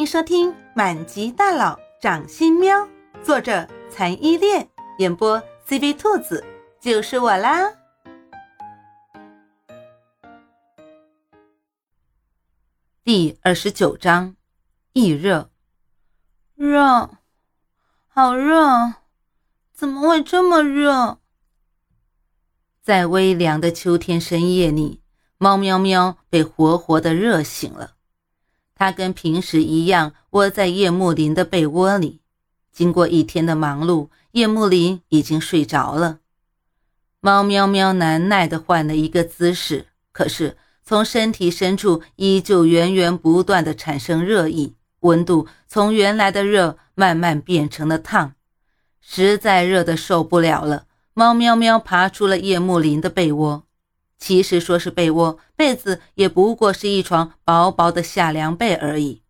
欢迎收听《满级大佬掌心喵》，作者残依恋，演播 CV 兔子，就是我啦。第二十九章，易热，热，好热，怎么会这么热？在微凉的秋天深夜里，猫喵喵被活活的热醒了。它跟平时一样窝在叶幕林的被窝里。经过一天的忙碌，叶幕林已经睡着了。猫喵喵难耐地换了一个姿势，可是从身体深处依旧源源不断地产生热意，温度从原来的热慢慢变成了烫，实在热得受不了了。猫喵喵爬出了叶幕林的被窝。其实说是被窝，被子也不过是一床薄薄的夏凉被而已。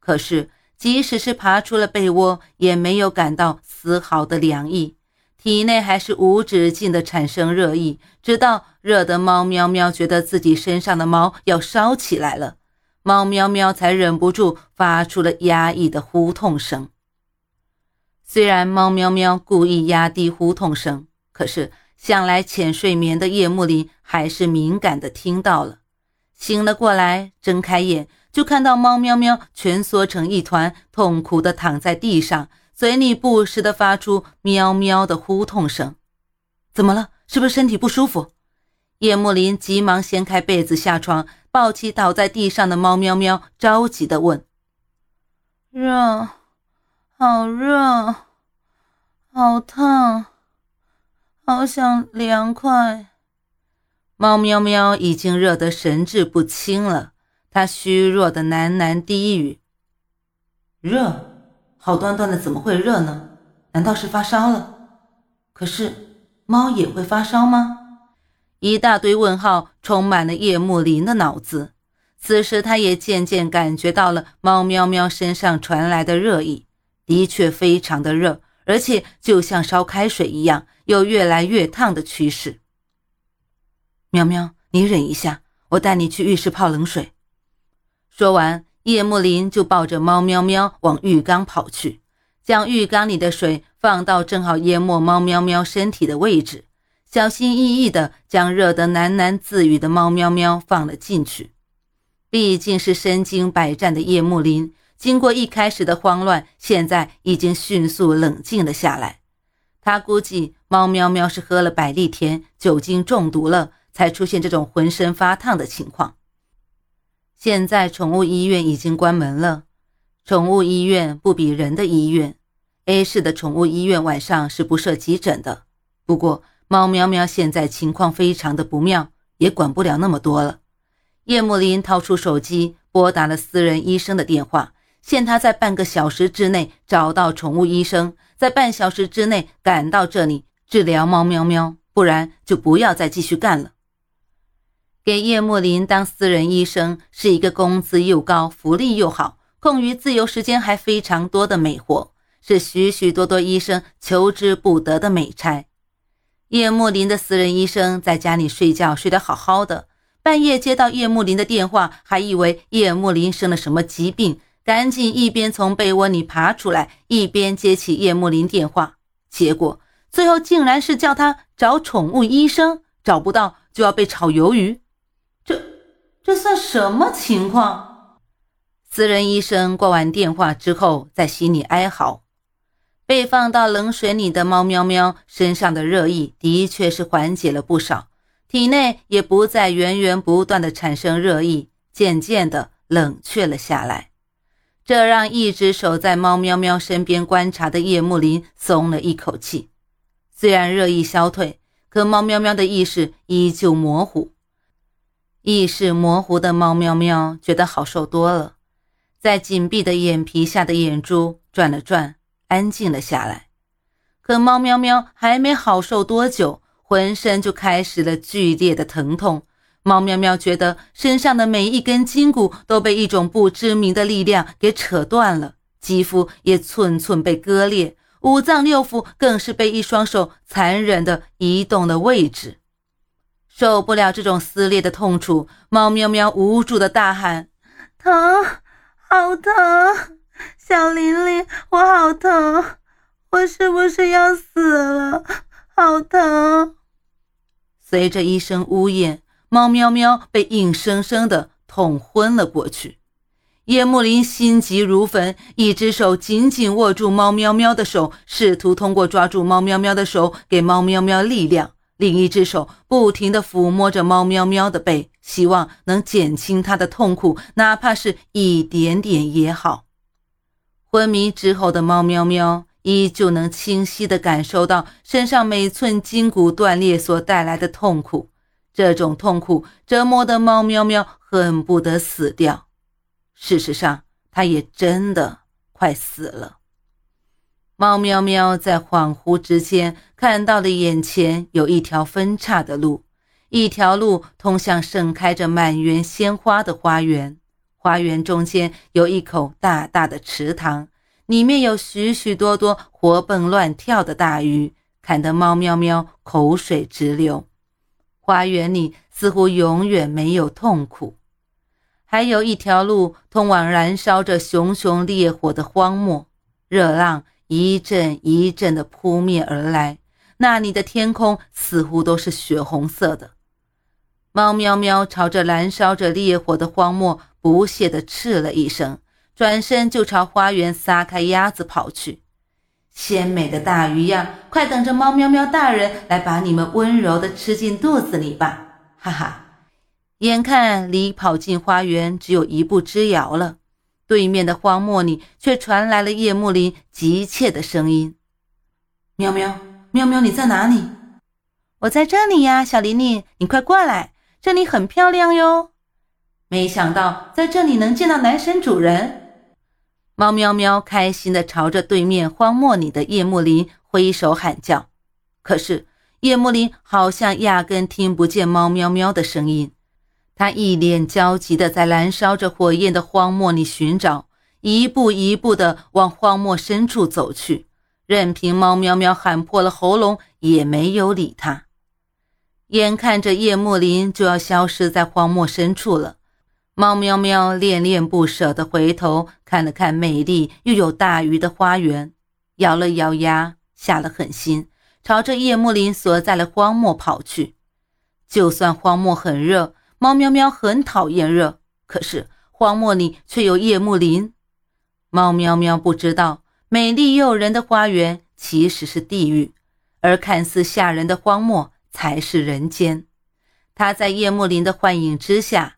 可是，即使是爬出了被窝，也没有感到丝毫的凉意，体内还是无止境的产生热意，直到热得猫喵喵觉得自己身上的毛要烧起来了，猫喵喵才忍不住发出了压抑的呼痛声。虽然猫喵喵故意压低呼痛声，可是。向来浅睡眠的叶幕林还是敏感的听到了，醒了过来，睁开眼就看到猫喵喵蜷缩成一团，痛苦的躺在地上，嘴里不时的发出喵喵的呼痛声。怎么了？是不是身体不舒服？叶幕林急忙掀开被子下床，抱起倒在地上的猫喵喵，着急的问：“热，好热，好烫。”好想凉快。猫喵喵已经热得神志不清了，它虚弱的喃喃低语：“热，好端端的怎么会热呢？难道是发烧了？可是猫也会发烧吗？”一大堆问号充满了叶幕林的脑子。此时，他也渐渐感觉到了猫喵喵身上传来的热意，的确非常的热。而且就像烧开水一样，有越来越烫的趋势。喵喵，你忍一下，我带你去浴室泡冷水。说完，叶幕林就抱着猫喵喵往浴缸跑去，将浴缸里的水放到正好淹没猫喵喵身体的位置，小心翼翼地将热得喃喃自语的猫喵喵放了进去。毕竟是身经百战的叶幕林。经过一开始的慌乱，现在已经迅速冷静了下来。他估计猫喵喵是喝了百利甜，酒精中毒了，才出现这种浑身发烫的情况。现在宠物医院已经关门了，宠物医院不比人的医院。A 市的宠物医院晚上是不设急诊的。不过猫喵喵现在情况非常的不妙，也管不了那么多了。叶幕林掏出手机，拨打了私人医生的电话。限他在半个小时之内找到宠物医生，在半小时之内赶到这里治疗猫喵喵，不然就不要再继续干了。给叶幕林当私人医生是一个工资又高、福利又好、空余自由时间还非常多的美活，是许许多多医生求之不得的美差。叶幕林的私人医生在家里睡觉睡得好好的，半夜接到叶幕林的电话，还以为叶幕林生了什么疾病。赶紧一边从被窝里爬出来，一边接起叶幕林电话。结果最后竟然是叫他找宠物医生，找不到就要被炒鱿鱼。这这算什么情况？私人医生挂完电话之后，在心里哀嚎。被放到冷水里的猫喵喵身上的热意的确是缓解了不少，体内也不再源源不断的产生热意，渐渐的冷却了下来。这让一直守在猫喵喵身边观察的叶幕林松了一口气。虽然热意消退，可猫喵喵的意识依旧模糊。意识模糊的猫喵喵觉得好受多了，在紧闭的眼皮下的眼珠转了转，安静了下来。可猫喵喵还没好受多久，浑身就开始了剧烈的疼痛。猫喵喵觉得身上的每一根筋骨都被一种不知名的力量给扯断了，肌肤也寸寸被割裂，五脏六腑更是被一双手残忍地移动了位置。受不了这种撕裂的痛楚，猫喵喵无助地大喊：“疼，好疼！小玲玲，我好疼！我是不是要死了？好疼！随着一声呜咽，猫喵喵被硬生生的捅昏了过去。叶幕林心急如焚，一只手紧紧握住猫喵喵的手，试图通过抓住猫喵喵的手给猫喵喵力量；另一只手不停地抚摸着猫喵喵的背，希望能减轻它的痛苦，哪怕是一点点也好。昏迷之后的猫喵喵依旧能清晰地感受到身上每寸筋骨断裂所带来的痛苦，这种痛苦折磨的猫喵喵恨不得死掉。事实上，它也真的快死了。猫喵喵在恍惚之间看到了眼前有一条分叉的路，一条路通向盛开着满园鲜花的花园。花园中间有一口大大的池塘，里面有许许多多活蹦乱跳的大鱼，看得猫喵喵口水直流。花园里似乎永远没有痛苦。还有一条路通往燃烧着熊熊烈火的荒漠，热浪一阵一阵的扑面而来，那里的天空似乎都是血红色的。猫喵喵朝着燃烧着烈火的荒漠不屑地斥了一声，转身就朝花园撒开鸭子跑去。鲜美的大鱼呀，快等着猫喵喵大人来把你们温柔地吃进肚子里吧！哈哈。眼看离跑进花园只有一步之遥了，对面的荒漠里却传来了叶幕林急切的声音：“喵喵，喵喵，你在哪里？我在这里呀，小玲玲，你快过来，这里很漂亮哟。没想到在这里能见到男神主人。”猫喵喵开心地朝着对面荒漠里的叶幕林挥手喊叫，可是叶幕林好像压根听不见猫喵喵的声音。他一脸焦急地在燃烧着火焰的荒漠里寻找，一步一步地往荒漠深处走去，任凭猫喵喵喊破了喉咙也没有理他。眼看着叶幕林就要消失在荒漠深处了，猫喵喵恋恋不舍地回头看了看美丽又有大鱼的花园，咬了咬牙，下了狠心，朝着夜幕林所在的荒漠跑去。就算荒漠很热。猫喵喵很讨厌热，可是荒漠里却有夜幕林。猫喵喵不知道，美丽诱人的花园其实是地狱，而看似吓人的荒漠才是人间。它在夜幕林的幻影之下，